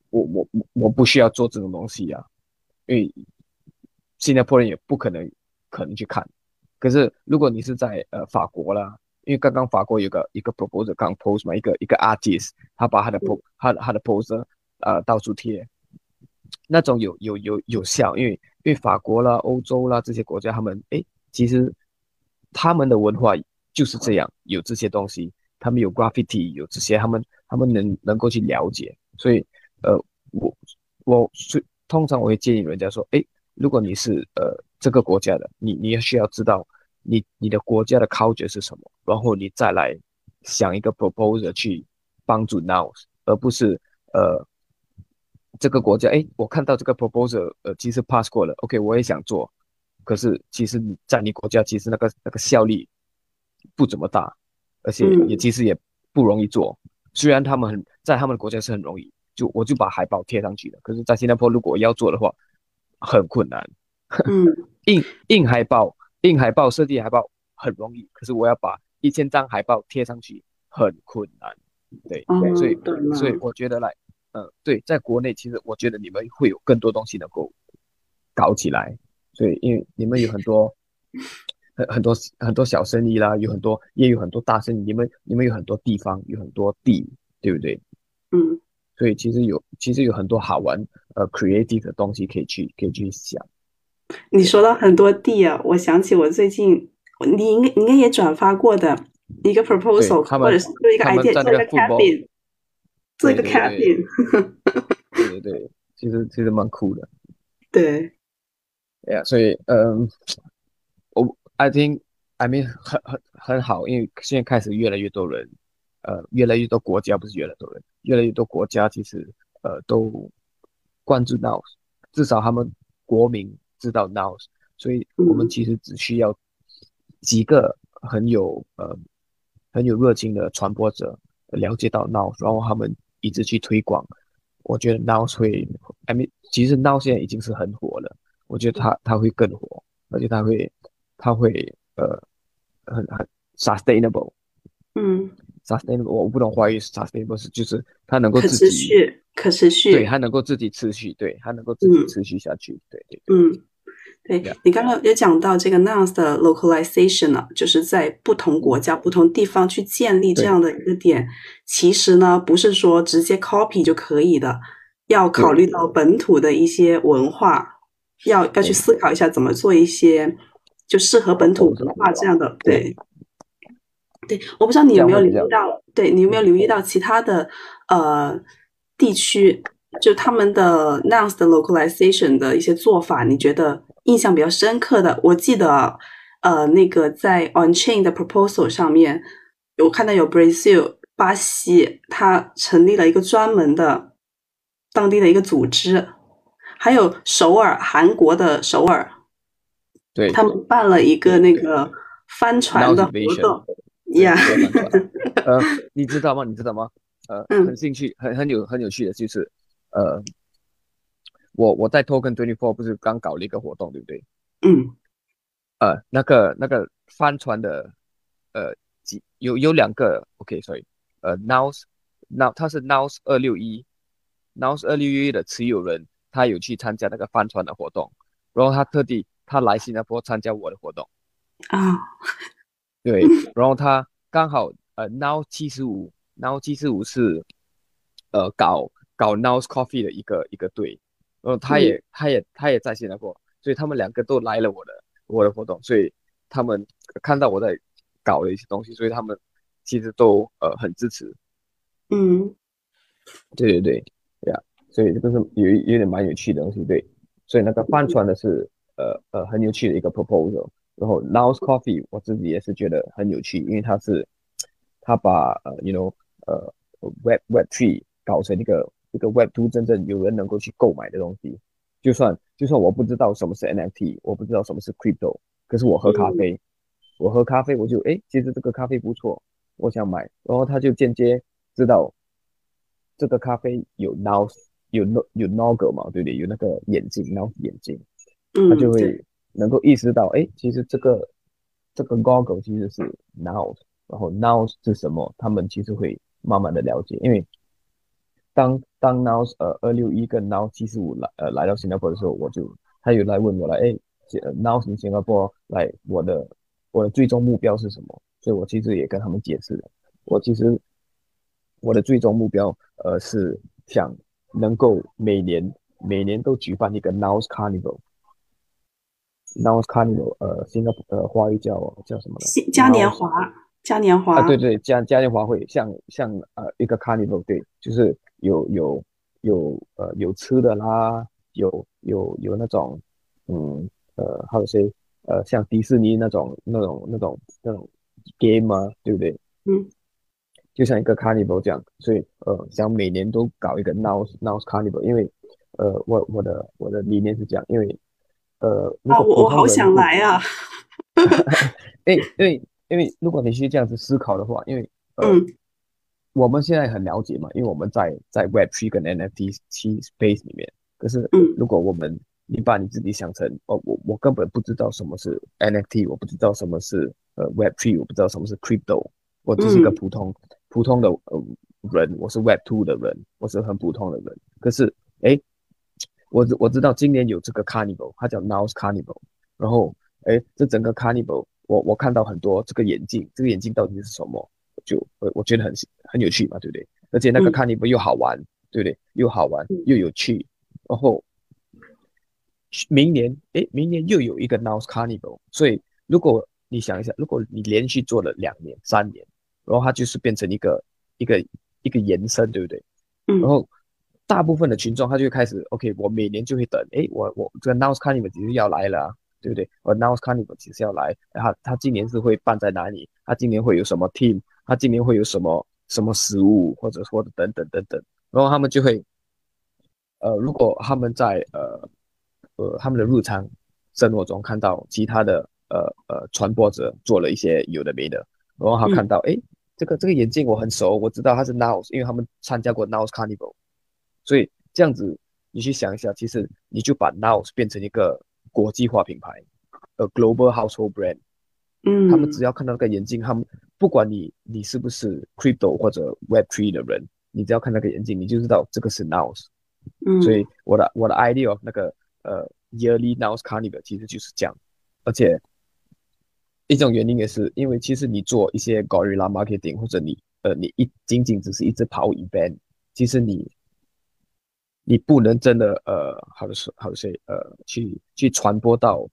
我我我我不需要做这种东西呀，因为新加坡人也不可能可能去看。可是如果你是在呃法国啦。因为刚刚法国有个一个 proposal 刚 post 嘛，一个一个 artist，他把他的 p o 他他的 poster 呃到处贴，那种有有有有效，因为因为法国啦、欧洲啦这些国家，他们哎其实他们的文化就是这样，有这些东西，他们有 graffiti，有这些，他们他们能能够去了解，所以呃我我所通常我会建议人家说，哎，如果你是呃这个国家的，你你也需要知道。你你的国家的 culture 是什么？然后你再来想一个 proposal 去帮助 Now，而不是呃这个国家哎，我看到这个 proposal 呃其实 pass 过了，OK 我也想做，可是其实你在你国家其实那个那个效力不怎么大，而且也其实也不容易做。虽然他们很在他们的国家是很容易，就我就把海报贴上去了，可是，在新加坡如果要做的话很困难。嗯，印印海报。印海报、设计海报很容易，可是我要把一千张海报贴上去很困难。对，所以所以我觉得来，嗯，对，在国内其实我觉得你们会有更多东西能够搞起来。所以因为你们有很多很很多很多小生意啦，有很多也有很多大生意，你们你们有很多地方，有很多地，对不对？嗯，所以其实有其实有很多好玩呃 creative 的东西可以去可以去想。你说到很多地啊，我想起我最近你应该应该也转发过的一个 proposal，或者是做一个 idea，做一个 cabin，做一个 cabin。对对对，其实其实蛮酷的。对。哎呀，所以嗯，我 I think I mean 很很很好，因为现在开始越来越多人，呃，越来越多国家不是越来越多人，越来越多国家其实呃都关注到，至少他们国民知道 Now，所以我们其实只需要几个很有呃很有热情的传播者了解到 Now，然后他们一直去推广，我觉得 Now 会 I mean 其实 Now 现在已经是很火了。我觉得它它会更火，而且它会它会呃很很 sustainable，嗯，sustainable 我不懂华语 sustainable 是就是它能够可持续可持续，对，它能够自己持续，对，它能够自己持续下去，对对，嗯，对你刚刚有讲到这个 nouns 的 localization 呢，就是在不同国家不同地方去建立这样的一个点，其实呢不是说直接 copy 就可以的，要考虑到本土的一些文化。要要去思考一下怎么做一些就适合本土文化这样的，对，对，我不知道你有没有留意到，对你有没有留意到其他的呃地区，就他们的 nouns 的 localization 的一些做法，你觉得印象比较深刻的？我记得呃那个在 on chain 的 proposal 上面，我看到有 Brazil 巴西，它成立了一个专门的当地的一个组织。还有首尔，韩国的首尔，对，他们办了一个那个帆船的活动，呀，呃，你知道吗？你知道吗？呃，很兴趣，很很有很有趣的，就是呃，我我在 Token Twenty Four 不是刚搞了一个活动，对不对？嗯，呃，那个那个帆船的，呃，几有有两个，OK，所以呃，Nows，Now 他是 Nows 二六一，Nows 二六一的持有人。他有去参加那个帆船的活动，然后他特地他来新加坡参加我的活动。啊，对，然后他刚好呃 Now 七十五 Now 七十五是呃搞搞 Now's Coffee 的一个一个队，然后他也他也他也在新加坡，所以他们两个都来了我的我的活动，所以他们看到我在搞的一些东西，所以他们其实都呃很支持，嗯，对对对，对呀。所以这个是有有点蛮有趣的东西，对。所以那个帆船的是呃呃很有趣的一个 proposal。然后 Now's Coffee 我自己也是觉得很有趣，因为它是它把呃 you know 呃 Web Web Three 搞成一个一个 Web Two 真正有人能够去购买的东西。就算就算我不知道什么是 NFT，我不知道什么是 Crypto，可是我喝咖啡，我喝咖啡我就哎其实这个咖啡不错，我想买。然后他就间接知道这个咖啡有 Now。有 no 有 nogo 嘛，对不对？有那个眼镜，now 眼镜，他就会能够意识到，哎，其实这个这个 goggle 其实是 now，然后 now 是什么？他们其实会慢慢的了解，因为当当 now 呃二六一跟 now 七十五来呃来到新加坡的时候，我就他有来问我了，哎，now 从新加坡来，我的我的最终目标是什么？所以我其实也跟他们解释了，我其实我的最终目标呃是想。能够每年每年都举办一个 Carnival，Now's Carnival，呃，新加坡呃，花语叫叫什么？嘉年华，嘉年华。啊，对对，嘉嘉年华会像像呃一个 Carnival，对，就是有有有呃有吃的啦，有有有那种嗯呃还有些呃像迪士尼那种那种那种那种 game 啊，对不对？嗯。就像一个 carnival 这样，所以呃，想每年都搞一个 now now carnival，因为呃，我我的我的理念是这样，因为呃，啊，我我好想来啊！哎，因为因为如果你去这样子思考的话，因为呃，我们现在很了解嘛，因为我们在在 Web Three 跟 NFT 七 space 里面，可是如果我们你把你自己想成哦，我我根本不知道什么是 NFT，我不知道什么是呃 Web Three，我不知道什么是 crypto，我只是一个普通。普通的呃人，我是 Web Two 的人，我是很普通的人。可是，哎，我我知道今年有这个 Carnival，它叫 Now's Carnival。然后哎，这整个 Carnival，我我看到很多这个眼镜，这个眼镜到底是什么？就我我觉得很很有趣嘛，对不对？而且那个 Carnival 又好玩，对不对？又好玩又有趣，然后明年哎，明年又有一个 Now Carnival，所以如果你想一下，如果你连续做了两年、三年，然后它就是变成一个一个一个延伸，对不对？嗯。然后大部分的群众他就开始 OK，我每年就会等，哎，我我这个 Now Carnival 其实要来了。对不对？我 Now Carnival 其实要来，然后他今年是会办在哪里？他今年会有什么 team？他今年会有什么什么食物，或者或者等等等等。然后他们就会，呃，如果他们在呃呃他们的日常生活中看到其他的呃呃传播者做了一些有的没的，然后他看到，哎，这个这个眼镜我很熟，我知道他是 Now，因为他们参加过 Now Carnival，所以这样子你去想一下，其实你就把 Now 变成一个。国际化品牌，呃，global household brand，嗯，他们只要看到那个眼镜，他们不管你你是不是 crypto 或者 web three 的人，你只要看那个眼镜，你就知道这个是 Nows。嗯，所以我的我的 idea of 那个呃 yearly Nows carnival 其实就是这样，而且一种原因也是因为其实你做一些 gorilla marketing 或者你呃你一仅仅只是一直跑 event，其实你。你不能真的呃，好的说，好的说，呃，去去传播到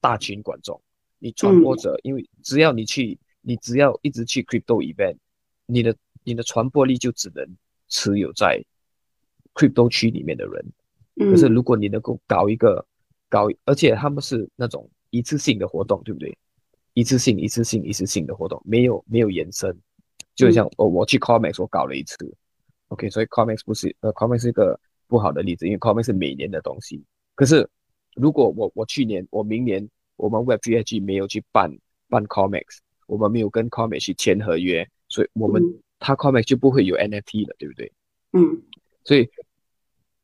大群观众。你传播者，因为只要你去，你只要一直去 crypto event，你的你的传播力就只能持有在 crypto 区里面的人。可是如果你能够搞一个搞，而且他们是那种一次性的活动，对不对？一次性、一次性、一次性的活动，没有没有延伸。就像我我去 Comex 我搞了一次，OK，所以 Comex 不是呃 Comex 是一个。不好的例子，因为 Comex 是每年的东西。可是，如果我我去年我明年我们 Web3 没有去办办 Comex，我们没有跟 Comex 去签合约，所以我们他 Comex 就不会有 NFT 了，对不对？嗯。所以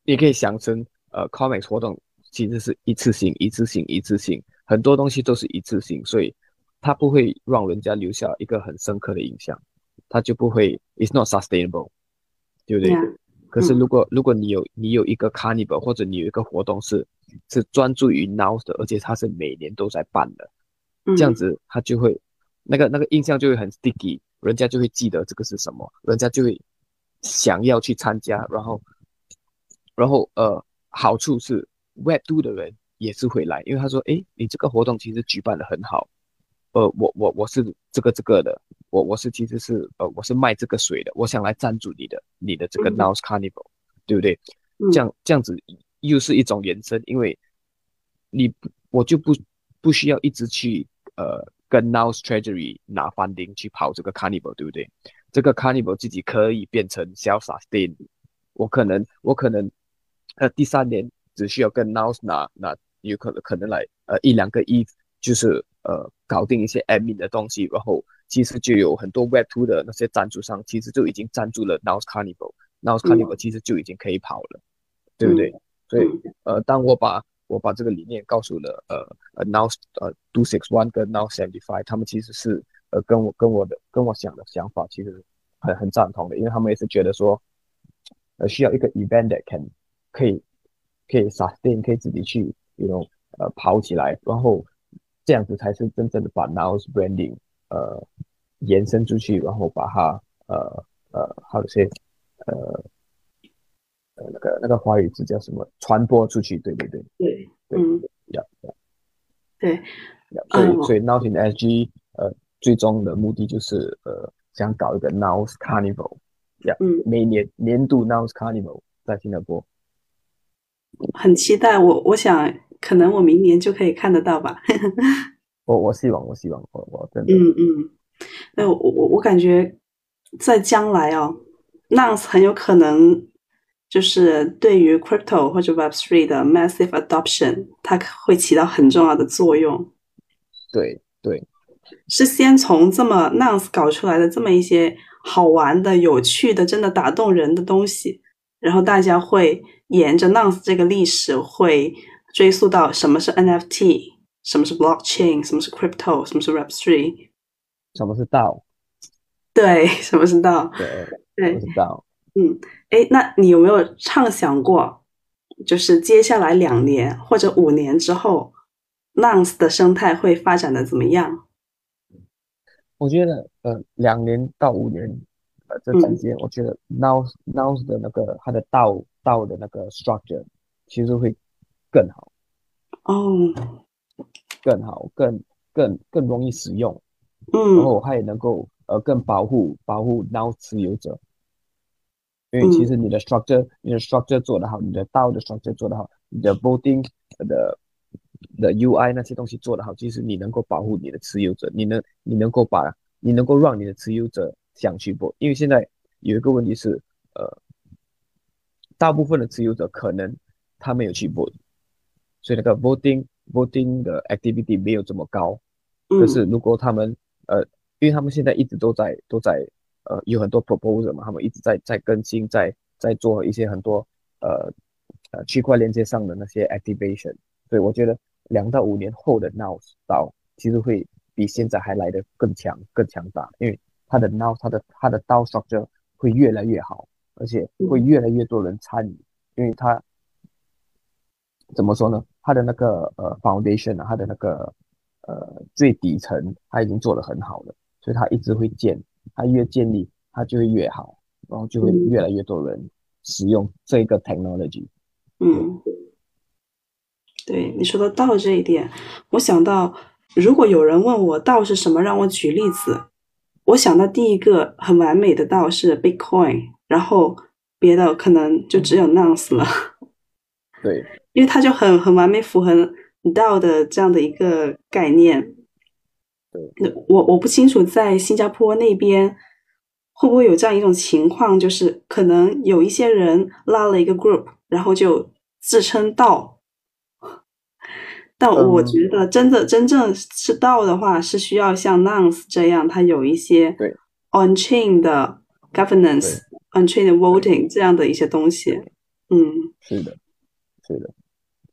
你可以想成，呃，Comex 活动其实是一次性、一次性、一次性，很多东西都是一次性，所以它不会让人家留下一个很深刻的印象，它就不会，It's not sustainable，对不对？可是，如果如果你有你有一个 carnival 或者你有一个活动是是专注于 now 的，而且它是每年都在办的，这样子它就会那个那个印象就会很 sticky，人家就会记得这个是什么，人家就会想要去参加，然后然后呃，好处是 web two 的人也是会来，因为他说，哎，你这个活动其实举办的很好。呃，我我我是这个这个的，我我是其实是呃我是卖这个水的，我想来赞助你的你的这个 Now Carnival，对不对？这样这样子又是一种延伸，因为你我就不不需要一直去呃跟 Now Treasury 拿 funding 去跑这个 Carnival，对不对？这个 Carnival 自己可以变成潇洒 Stay，我可能我可能呃第三年只需要跟 Now 拿拿有可能可能来呃一两个亿，就是呃。搞定一些 admin 的东西，然后其实就有很多 Web Two 的那些赞助商，其实就已经赞助了 Now Carnival，Now Carnival 其实就已经可以跑了，对不对？所以呃，当我把我把这个理念告诉了呃呃 Now 呃 Do Six One 跟 Now Seventy Five，他们其实是呃跟我跟我的跟我想的想法其实很很赞同的，因为他们也是觉得说呃需要一个 event that can 可以可以 sustain 可以自己去 you know 呃跑起来，然后。这样子才是真正的把 Now Branding 呃延伸出去，然后把它呃呃，how to say 呃呃那个那个华语字叫什么？传播出去，对对对。对，嗯，要要。对，所以所以 Now in SG 呃最终的目的就是呃想搞一个 n o w s Carnival，呀、嗯，每年年度 Nows Carnival 在新加坡。很期待，我我想。可能我明年就可以看得到吧。我我希望，我希望，我我真的。嗯嗯，那我我我感觉在将来哦，Nance 很有可能就是对于 Crypto 或者 Web Three 的 Massive Adoption，它会起到很重要的作用。对对，是先从这么 Nance 搞出来的这么一些好玩的、有趣的、真的打动人的东西，然后大家会沿着 Nance 这个历史会。追溯到什么是 NFT，什么是 Blockchain，什么是 Crypto，什么是 Web Three，什么是 DAO？对，什么是 DAO？对，对，是 DAO。嗯，哎，那你有没有畅想过，就是接下来两年或者五年之后 Nouns 的生态会发展的怎么样？我觉得呃，两年到五年呃这之间，我觉得 Nouns Nouns 的那个它的道道的那个 structure 其实会更好哦，更好，更更更容易使用，嗯，然后它也能够呃更保护保护 Nouns 持有者。因为其实你的 structure，你的 structure 做得好，你的道的 structure 做得好，你的 voting 的的 UI 那些东西做得好，其实你能够保护你的持有者，你能你能够把你能够让你的持有者想去 vote。因为现在有一个问题是，呃，大部分的持有者可能他没有去 vote，所以那个 voting voting 的 activity 没有这么高。可是如果他们呃，因为他们现在一直都在都在。呃，有很多 proposal 嘛，他们一直在在更新，在在做一些很多呃呃区块链接上的那些 activation，所以我觉得两到五年后的 Now 到其实会比现在还来的更强更强大，因为它的 Now 它的它的 DAO structure 会越来越好，而且会越来越多人参与，因为它怎么说呢？它的那个呃 foundation 啊，它的那个呃最底层它已经做得很好了，所以它一直会建。它越建立，它就会越好，然后就会越来越多人使用这个 technology。嗯，对你说的道这一点，我想到，如果有人问我道是什么，让我举例子，我想到第一个很完美的道是 Bitcoin，然后别的可能就只有 Nouns 了。对，因为它就很很完美符合道的这样的一个概念。那我我不清楚，在新加坡那边会不会有这样一种情况，就是可能有一些人拉了一个 group，然后就自称道。但我觉得，真的真正是道的话，是需要像 Nouns 这样，它有一些 on chain 的 governance，on chain 的 voting 这样的一些东西。嗯，是的，是的，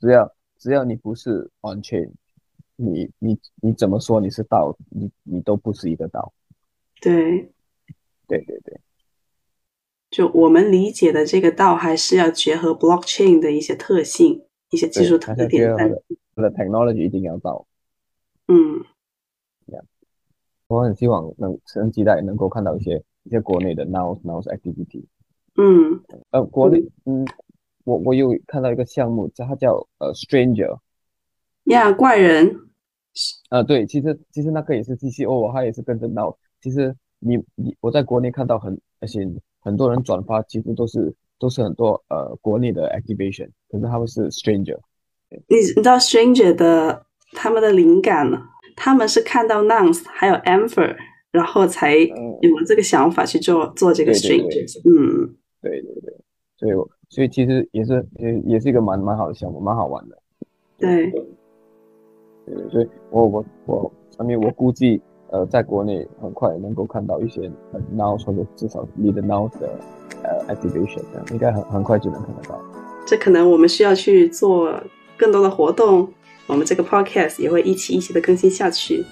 只要只要你不是 on chain。你你你怎么说你是道？你你都不是一个道。对，对对对。就我们理解的这个道，还是要结合 blockchain 的一些特性、一些技术特点。technology 一定要到。嗯。我很希望能趁生期待能够看到一些一些国内的 now now activity。嗯。呃，国内嗯，我我有看到一个项目，叫它叫呃 stranger。呀，怪人，啊，对，其实其实那个也是 TCO，他也是跟着闹。其实你你我在国内看到很而且很多人转发，其实都是都是很多呃国内的 activation，可是他们是 stranger。你你知道 stranger 的他们的灵感呢？他们是看到 nouns 还有 amber，然后才有了这个想法去做做这个 stranger。嗯，对对对，所以所以其实也是也也是一个蛮蛮好的项目，蛮好玩的。对。对，所以我我我上面我估计，呃，在国内很快能够看到一些呃 now 或者至少 lead now 的呃 activation，这样应该很很快就能看得到。这可能我们需要去做更多的活动，我们这个 podcast 也会一期一期的更新下去。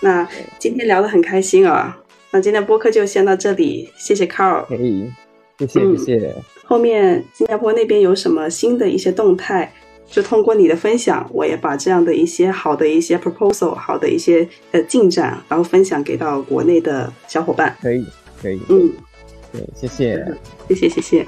那今天聊得很开心啊，那今天播客就先到这里，谢谢 Carl。可以，谢谢谢谢。后面新加坡那边有什么新的一些动态？就通过你的分享，我也把这样的一些好的一些 proposal，好的一些呃进展，然后分享给到国内的小伙伴。可以，可以。嗯，对，谢谢，谢谢，谢谢。